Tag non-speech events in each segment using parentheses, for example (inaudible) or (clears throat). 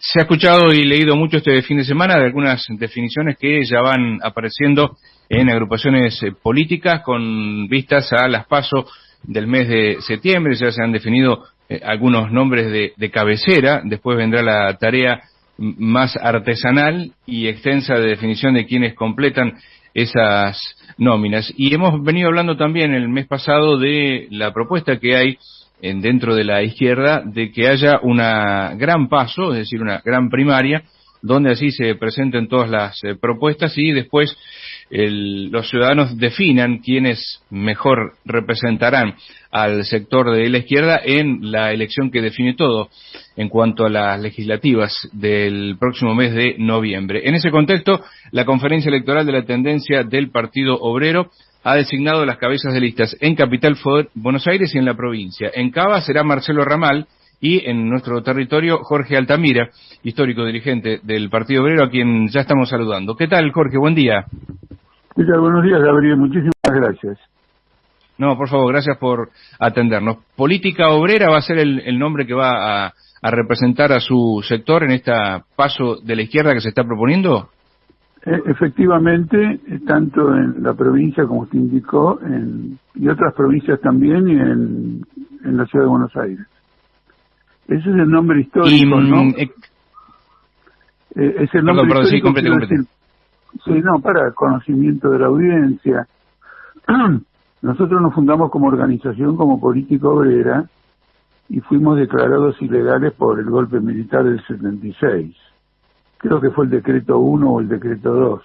Se ha escuchado y leído mucho este fin de semana de algunas definiciones que ya van apareciendo en agrupaciones eh, políticas con vistas a las pasos del mes de septiembre. Ya se han definido eh, algunos nombres de, de, cabecera. Después vendrá la tarea más artesanal y extensa de definición de quienes completan esas nóminas. Y hemos venido hablando también el mes pasado de la propuesta que hay en, dentro de la izquierda de que haya una gran paso, es decir, una gran primaria, donde así se presenten todas las eh, propuestas y después el, los ciudadanos definan quiénes mejor representarán al sector de la izquierda en la elección que define todo en cuanto a las legislativas del próximo mes de noviembre. En ese contexto, la conferencia electoral de la tendencia del Partido Obrero ha designado las cabezas de listas en Capital Buenos Aires y en la provincia. En Cava será Marcelo Ramal y en nuestro territorio Jorge Altamira, histórico dirigente del Partido Obrero, a quien ya estamos saludando. ¿Qué tal, Jorge? Buen día. ¿Qué tal? Buenos días, Gabriel. Muchísimas gracias. No, por favor, gracias por atendernos. Política Obrera va a ser el, nombre que va a, a representar a su sector en este paso de la izquierda que se está proponiendo. E, efectivamente, tanto en la provincia, como usted indicó, en, y otras provincias también, y en, en la ciudad de Buenos Aires. Ese es el nombre histórico, ¿no? Mm, eh, eh, es el nombre perdón, histórico. Sí, complete, sí, no, para conocimiento de la audiencia. (clears throat) Nosotros nos fundamos como organización, como política obrera, y fuimos declarados ilegales por el golpe militar del 76 creo que fue el decreto 1 o el decreto 2.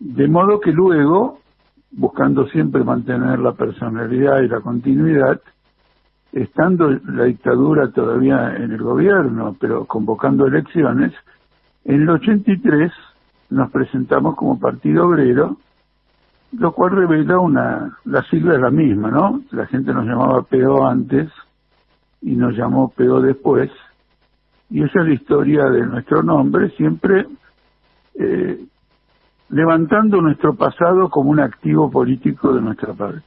De modo que luego, buscando siempre mantener la personalidad y la continuidad, estando la dictadura todavía en el gobierno, pero convocando elecciones, en el 83 nos presentamos como Partido Obrero, lo cual revela una, la sigla es la misma, ¿no? La gente nos llamaba PO antes y nos llamó PO después, y esa es la historia de nuestro nombre, siempre eh, levantando nuestro pasado como un activo político de nuestra parte.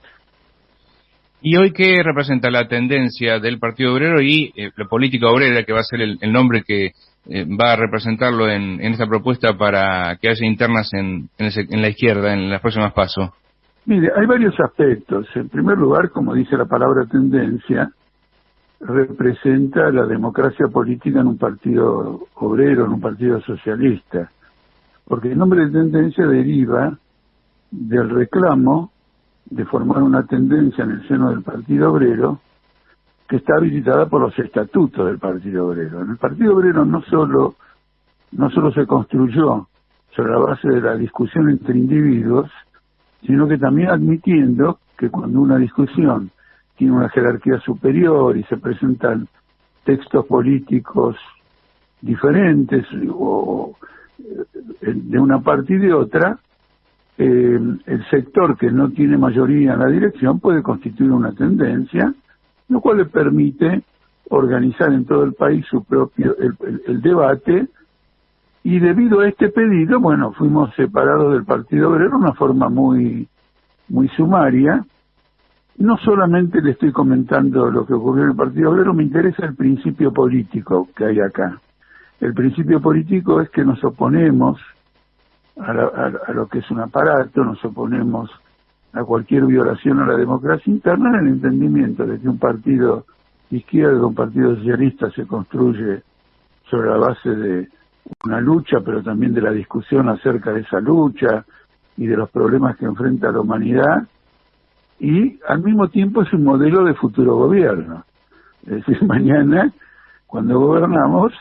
¿Y hoy qué representa la tendencia del Partido Obrero y eh, la política obrera, que va a ser el, nombre que eh, va a representarlo en, esta propuesta para que haya internas en, en, la izquierda en las próximas pasos? Mire, hay varios aspectos. En primer lugar, como dice la palabra tendencia, representa la democracia política en un partido obrero, en un partido socialista, porque el nombre de tendencia deriva del reclamo de formar una tendencia en el seno del Partido Obrero que está habilitada por los estatutos del Partido Obrero. En el Partido Obrero no solo no solo se construyó sobre la base de la discusión entre individuos, sino que también admitiendo que cuando una discusión tiene una jerarquía superior y se presentan textos políticos diferentes o eh, de una parte y de otra, eh, el sector que no tiene mayoría en la dirección puede constituir una tendencia, lo cual le permite organizar en todo el país su propio el, debate y debido a este pedido, bueno, fuimos separados del Partido Obrero de una forma muy muy sumaria no solamente le estoy comentando lo que ocurrió en el Partido Obrero, me interesa el principio político que hay acá. El principio político es que nos oponemos a, lo que es un aparato, nos oponemos a cualquier violación a la democracia interna en el entendimiento de que un partido izquierdo, un partido socialista se construye sobre la base de una lucha, pero también de la discusión acerca de esa lucha y de los problemas que enfrenta la humanidad, y al mismo tiempo es un modelo de futuro gobierno. Es decir, (laughs) mañana, cuando gobernamos,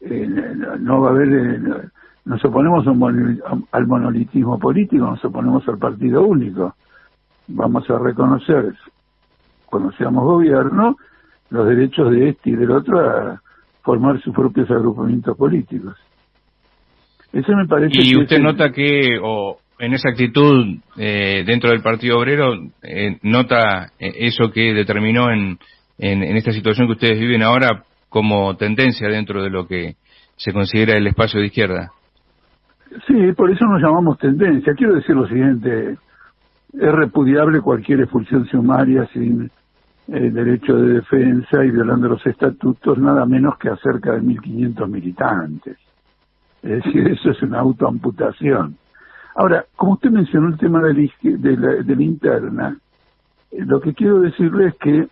eh, no va a haber, eh, nos oponemos al monolitismo político, nos oponemos al partido único. Vamos a reconocer, cuando seamos gobierno, los derechos de este y del otro a formar sus propios agrupamientos políticos. Eso me parece. Y usted nota que, o, en esa actitud eh, dentro del Partido Obrero eh, nota eh, eso que determinó en, en, esta situación que ustedes viven ahora como tendencia dentro de lo que se considera el espacio de izquierda. Sí, por eso nos llamamos tendencia. Quiero decir lo siguiente, es repudiable cualquier expulsión sumaria sin, el derecho de defensa y violando los estatutos nada menos que a cerca de 1.500 militantes. Es decir, eso es una autoamputación. Ahora, como usted mencionó el tema de la, de la interna, eh, lo que quiero decirle es que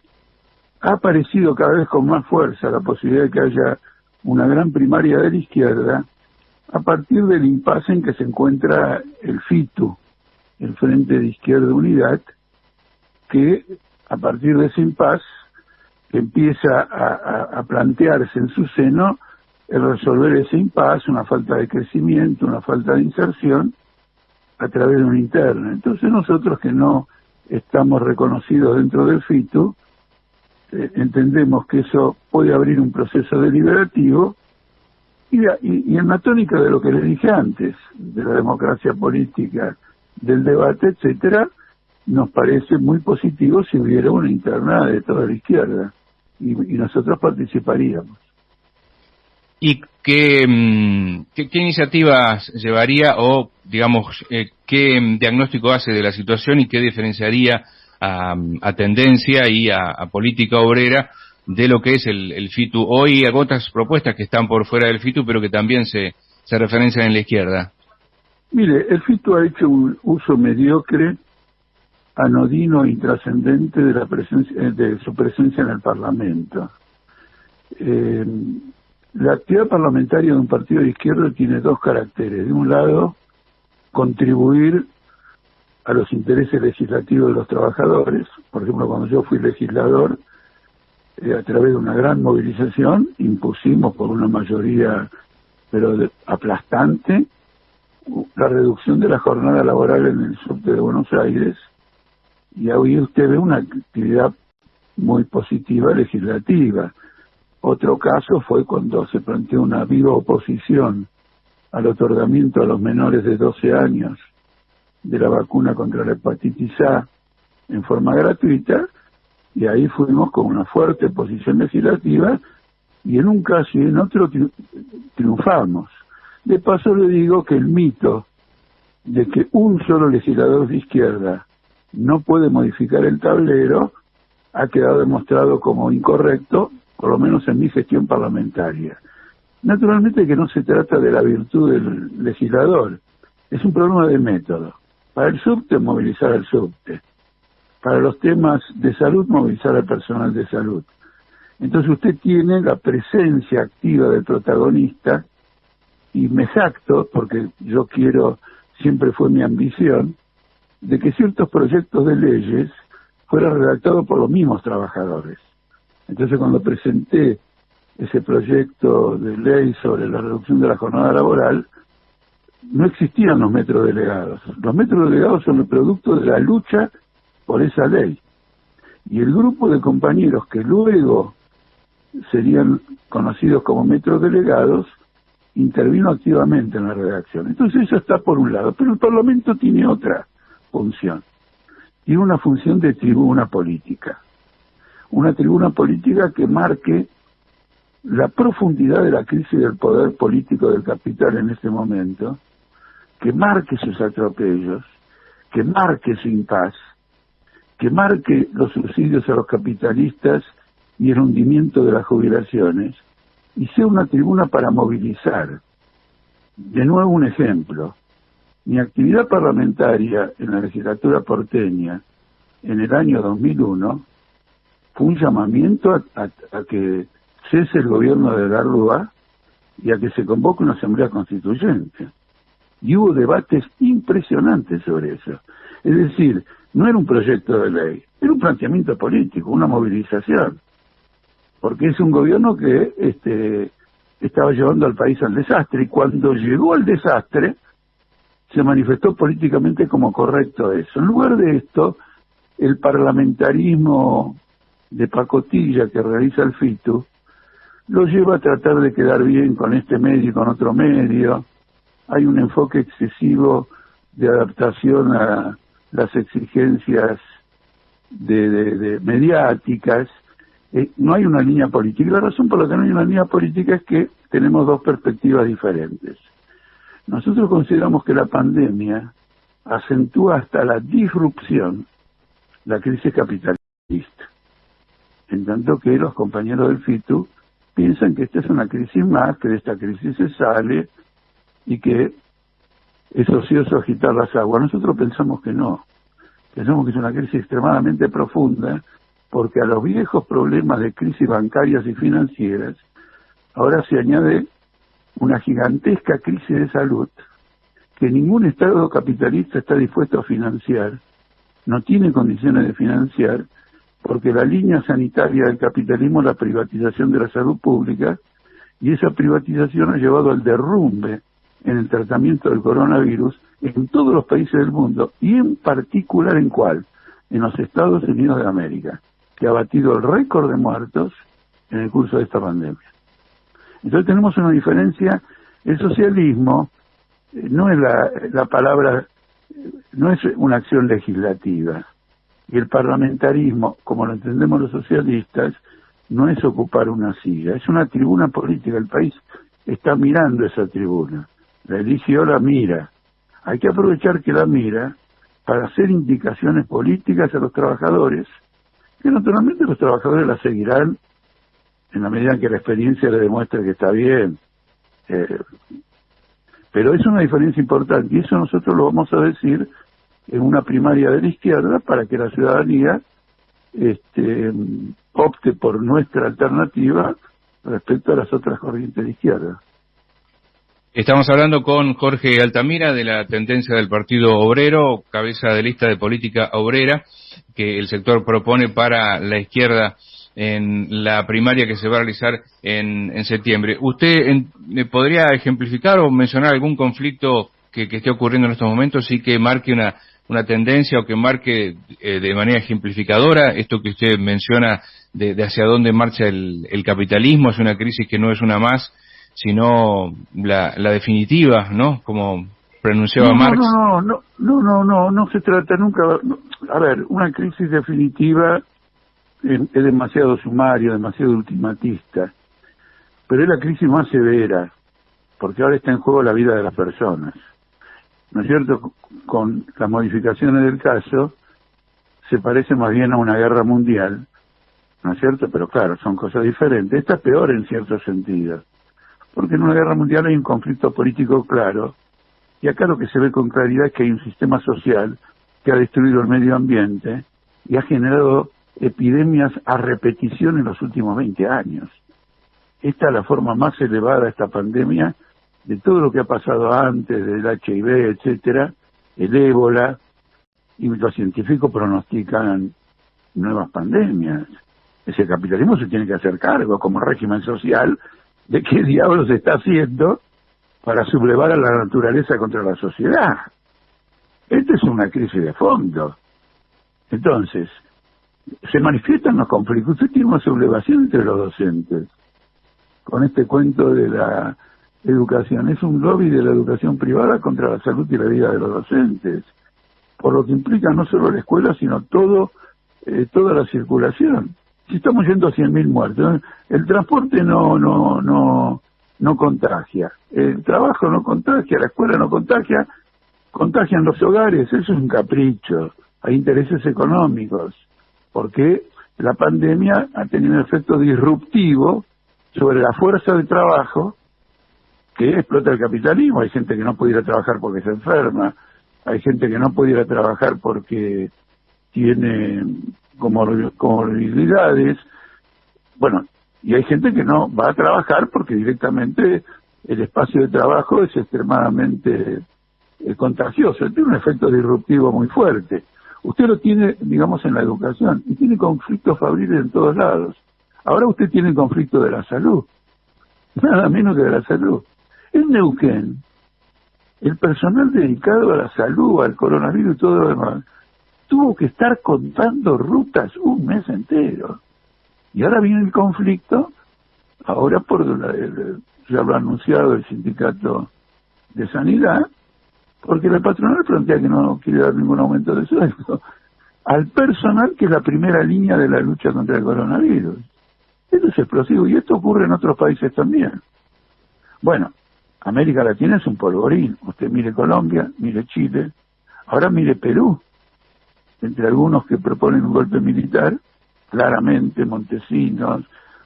ha aparecido cada vez con más fuerza la posibilidad de que haya una gran primaria de la izquierda a partir del impasse en que se encuentra el FITU, el Frente de Izquierda Unidad, que a partir de ese impasse empieza a, plantearse en su seno el resolver ese impasse, una falta de crecimiento, una falta de inserción, a través de una interna. Entonces nosotros que no estamos reconocidos dentro del FITU, eh, entendemos que eso puede abrir un proceso deliberativo y, y, en la tónica de lo que les dije antes, de la democracia política, del debate, etcétera, nos parece muy positivo si hubiera una interna de toda la izquierda y, nosotros participaríamos. ¿Y qué, mm, qué, iniciativas llevaría o, digamos, eh, qué diagnóstico hace de la situación y qué diferenciaría a, tendencia y a, política obrera de lo que es el, FITU hoy, hay otras propuestas que están por fuera del FITU, pero que también se, se referencian en la izquierda. Mire, el FITU ha hecho un uso mediocre, anodino e intrascendente de, la presencia, eh, de su presencia en el Parlamento. Eh, la actividad parlamentaria de un partido de izquierda tiene dos caracteres. De un lado, contribuir a los intereses legislativos de los trabajadores. Por ejemplo, cuando yo fui legislador, eh, a través de una gran movilización, impusimos por una mayoría, pero aplastante, la reducción de la jornada laboral en el sur de Buenos Aires. Y hoy usted ve una actividad muy positiva legislativa. Otro caso fue cuando se planteó una viva oposición al otorgamiento a los menores de 12 años de la vacuna contra la hepatitis A en forma gratuita y ahí fuimos con una fuerte posición legislativa y en un caso y en otro triunfamos. De paso le digo que el mito de que un solo legislador de izquierda no puede modificar el tablero ha quedado demostrado como incorrecto, por lo menos en mi gestión parlamentaria. Naturalmente que no se trata de la virtud del legislador, es un problema de método. Para el subte, movilizar al subte. Para los temas de salud, movilizar al personal de salud. Entonces usted tiene la presencia activa del protagonista y me jacto, porque yo quiero, siempre fue mi ambición, de que ciertos proyectos de leyes fueran redactados por los mismos trabajadores. Entonces cuando presenté ese proyecto de ley sobre la reducción de la jornada laboral, no existían los metros delegados. Los metros delegados son el producto de la lucha por esa ley. Y el grupo de compañeros que luego serían conocidos como metros delegados intervino activamente en la redacción. Entonces eso está por un lado, pero el Parlamento tiene otra función. Tiene una función de tribuna política. Una tribuna política que marque la profundidad de la crisis del poder político del capital en este momento que marque sus atropellos, que marque su impas, que marque los subsidios a los capitalistas y el hundimiento de las jubilaciones, y sea una tribuna para movilizar. De nuevo un ejemplo. Mi actividad parlamentaria en la legislatura porteña en el año 2001 fue un llamamiento a, que cese el gobierno de la Rúa y a que se convoque una asamblea constituyente y hubo debates impresionantes sobre eso. Es decir, no era un proyecto de ley, era un planteamiento político, una movilización, porque es un gobierno que este, estaba llevando al país al desastre y cuando llegó al desastre se manifestó políticamente como correcto eso. En lugar de esto, el parlamentarismo de pacotilla que realiza el FITU lo lleva a tratar de quedar bien con este medio y con otro medio, hay un enfoque excesivo de adaptación a las exigencias de, mediáticas. Eh, no hay una línea política. La razón por la que no hay una línea política es que tenemos dos perspectivas diferentes. Nosotros consideramos que la pandemia acentúa hasta la disrupción la crisis capitalista. En tanto que los compañeros del FITU piensan que esta es una crisis más, que de esta crisis se sale y que es ocioso agitar las aguas. Nosotros pensamos que no, pensamos que es una crisis extremadamente profunda, porque a los viejos problemas de crisis bancarias y financieras, ahora se añade una gigantesca crisis de salud que ningún Estado capitalista está dispuesto a financiar, no tiene condiciones de financiar, porque la línea sanitaria del capitalismo es la privatización de la salud pública, y esa privatización ha llevado al derrumbe en el tratamiento del coronavirus en todos los países del mundo, y en particular en cuál? En los Estados Unidos de América, que ha batido el récord de muertos en el curso de esta pandemia. Entonces tenemos una diferencia, el socialismo eh, no es la, la palabra, no es una acción legislativa, y el parlamentarismo, como lo entendemos los socialistas, no es ocupar una silla, es una tribuna política. El país está mirando esa tribuna. La eligió, la mira. Hay que aprovechar que la mira para hacer indicaciones políticas a los trabajadores, que naturalmente los trabajadores la seguirán en la medida en que la experiencia le demuestre que está bien. Eh, pero es una diferencia importante y eso nosotros lo vamos a decir en una primaria de la izquierda para que la ciudadanía este, opte por nuestra alternativa respecto a las otras corrientes de izquierda. Estamos hablando con Jorge Altamira de la tendencia del Partido Obrero, cabeza de lista de política obrera, que el sector propone para la izquierda en la primaria que se va a realizar en, en septiembre. ¿Usted me podría ejemplificar o mencionar algún conflicto que, que, esté ocurriendo en estos momentos y que marque una, una tendencia o que marque eh, de manera ejemplificadora esto que usted menciona de, de hacia dónde marcha el, el, capitalismo? Es una crisis que no es una más, sino la, la definitiva, ¿no? Como pronunciaba no, Marx. No, no, no, no, no, no se trata nunca. A ver, una crisis definitiva es, demasiado sumario, demasiado ultimatista, pero es la crisis más severa, porque ahora está en juego la vida de las personas. ¿No es cierto? Con las modificaciones del caso, se parece más bien a una guerra mundial, ¿no es cierto? Pero claro, son cosas diferentes. Esta es peor en cierto sentido, porque en una guerra mundial hay un conflicto político claro, y acá lo que se ve con claridad es que hay un sistema social que ha destruido el medio ambiente y ha generado epidemias a repetición en los últimos 20 años. Esta es la forma más elevada de esta pandemia de todo lo que ha pasado antes del HIV, etcétera, el ébola, y los científicos pronostican nuevas pandemias. Ese capitalismo se tiene que hacer cargo como régimen social de qué (laughs) diablos está haciendo para sublevar a la naturaleza contra la sociedad. Esta es una crisis de fondo. Entonces, se manifiestan los conflictos. Usted tiene una sublevación entre los docentes con este cuento de la educación. Es un lobby de la educación privada contra la salud y la vida de los docentes, por lo que implica no solo la escuela, sino todo eh, toda la circulación. Si estamos yendo a 100.000 muertos, el transporte no no no no contagia, el trabajo no contagia, la escuela no contagia, contagian los hogares, eso es un capricho, hay intereses económicos porque la pandemia ha tenido un efecto disruptivo sobre la fuerza de trabajo que explota el capitalismo. Hay gente que no puede ir a trabajar porque se enferma, hay gente que no puede ir a trabajar porque tiene comorbilidades. Bueno, y hay gente que no va a trabajar porque directamente el espacio de trabajo es extremadamente eh, contagioso, tiene un efecto disruptivo muy fuerte. Usted lo tiene, digamos, en la educación y tiene conflictos fabriles en todos lados. Ahora usted tiene conflicto de la salud, (laughs) nada menos que de la salud. En Neuquén, el personal dedicado a la salud, al coronavirus y todo lo demás, tuvo que estar contando rutas un mes entero. Y ahora viene el conflicto, ahora por la, ya lo ha anunciado el sindicato de sanidad, porque la patronal plantea que no quiere dar ningún aumento de sueldo al personal que es la primera línea de la lucha contra el coronavirus. Esto es explosivo y esto ocurre en otros países también. Bueno, América Latina es un polvorín. Usted mire Colombia, mire Chile, ahora mire Perú. Entre algunos que proponen un golpe militar, claramente Montesinos,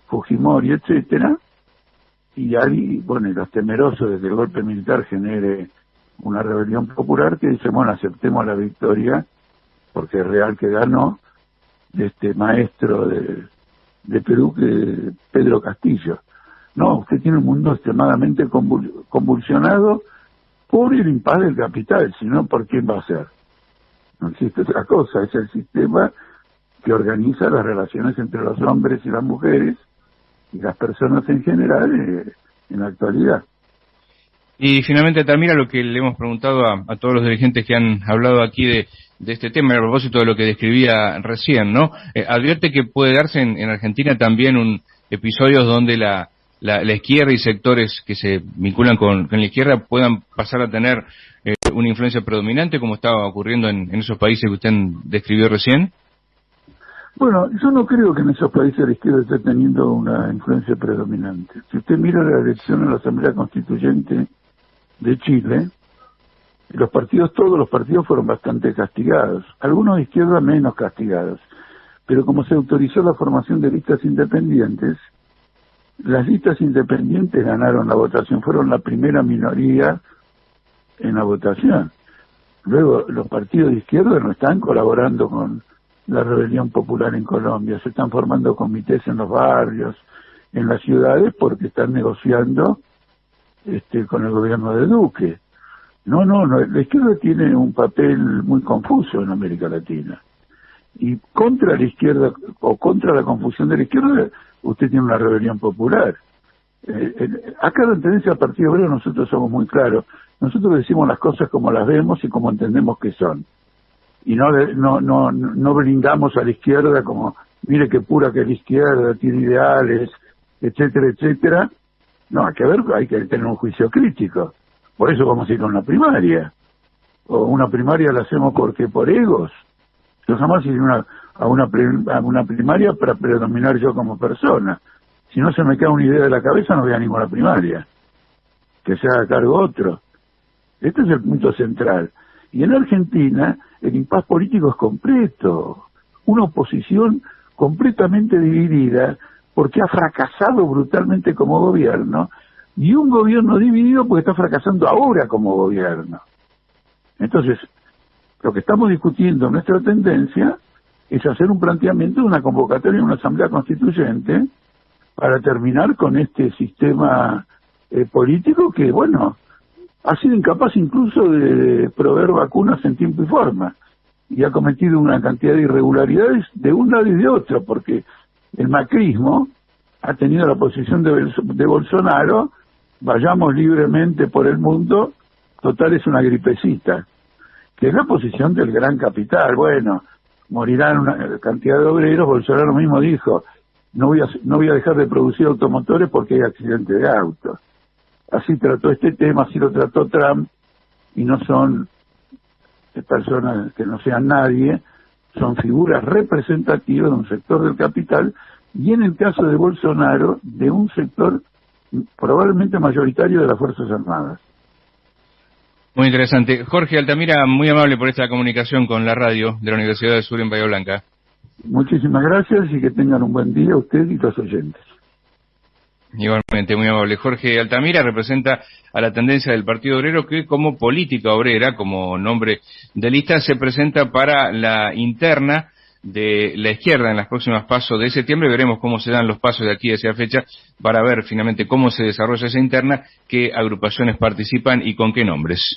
Fujimori, etcétera, y hay, bueno, y los temerosos de que el golpe militar genere una rebelión popular que dice, bueno, aceptemos la victoria, porque es real que ganó, de este maestro de, de Perú, que Pedro Castillo. No, usted tiene un mundo extremadamente convulsionado por el impas del capital, sino por quién va a ser. No existe otra cosa, es el sistema que organiza las relaciones entre los hombres y las mujeres y las personas en general eh, en la actualidad. Y finalmente, Tamira, lo que le hemos preguntado a, todos los dirigentes que han hablado aquí de, este tema, a propósito de lo que describía recién, ¿no? Eh, advierte que puede darse en, Argentina también un episodios donde la, la, izquierda y sectores que se vinculan con, la izquierda puedan pasar a tener eh, una influencia predominante, como estaba ocurriendo en, esos países que usted describió recién. Bueno, yo no creo que en esos países la izquierda esté teniendo una influencia predominante. Si usted mira la elección en la Asamblea Constituyente de Chile, los partidos, todos los partidos fueron bastante castigados, algunos de izquierda menos castigados, pero como se autorizó la formación de listas independientes, las listas independientes ganaron la votación, fueron la primera minoría en la votación. Luego, los partidos de izquierda no están colaborando con la rebelión popular en Colombia. Se están formando comités en los barrios, en las ciudades, porque están negociando este, con el gobierno de Duque. No, no, no, la izquierda tiene un papel muy confuso en América Latina. Y contra la izquierda, o contra la confusión de la izquierda, usted tiene una rebelión popular. Eh, eh, acá la tendencia del Partido Obrero nosotros somos muy claros. Nosotros decimos las cosas como las vemos y como entendemos que son y no, no, no, no brindamos a la izquierda como, mire qué pura que es la izquierda, tiene ideales, etcétera, etcétera. No, hay que ver, hay que tener un juicio crítico. Por eso vamos a ir a una primaria. O una primaria la hacemos porque por egos. Yo jamás iré una, a, una, a una primaria para predominar yo como persona. Si no se me queda una idea de la cabeza, no voy a ninguna primaria. Que se haga cargo otro. Este es el punto central. Y en Argentina el impas político es completo, una oposición completamente dividida porque ha fracasado brutalmente como gobierno y un gobierno dividido porque está fracasando ahora como gobierno. Entonces, lo que estamos discutiendo, nuestra tendencia, es hacer un planteamiento de una convocatoria una asamblea constituyente para terminar con este sistema eh, político que, bueno, ha sido incapaz incluso de proveer vacunas en tiempo y forma. Y ha cometido una cantidad de irregularidades de un lado y de otro, porque el macrismo ha tenido la posición de, de Bolsonaro, vayamos libremente por el mundo, total es una gripecita, que es la posición del gran capital, bueno, morirán una cantidad de obreros, Bolsonaro mismo dijo, no voy a, no voy a dejar de producir automotores porque hay accidentes de autos así trató este tema, así lo trató Trump, y no son personas que no sean nadie, son figuras representativas de un sector del capital, y en el caso de Bolsonaro, de un sector probablemente mayoritario de las Fuerzas Armadas. Muy interesante. Jorge Altamira, muy amable por esta comunicación con la radio de la Universidad del Sur en Bahía Blanca. Muchísimas gracias y que tengan un buen día usted y los oyentes. Igualmente, muy amable. Jorge Altamira representa a la tendencia del Partido Obrero que como política obrera, como nombre de lista, se presenta para la interna de la izquierda en las próximas pasos de septiembre. Veremos cómo se dan los pasos de aquí a esa fecha para ver finalmente cómo se desarrolla esa interna, qué agrupaciones participan y con qué nombres.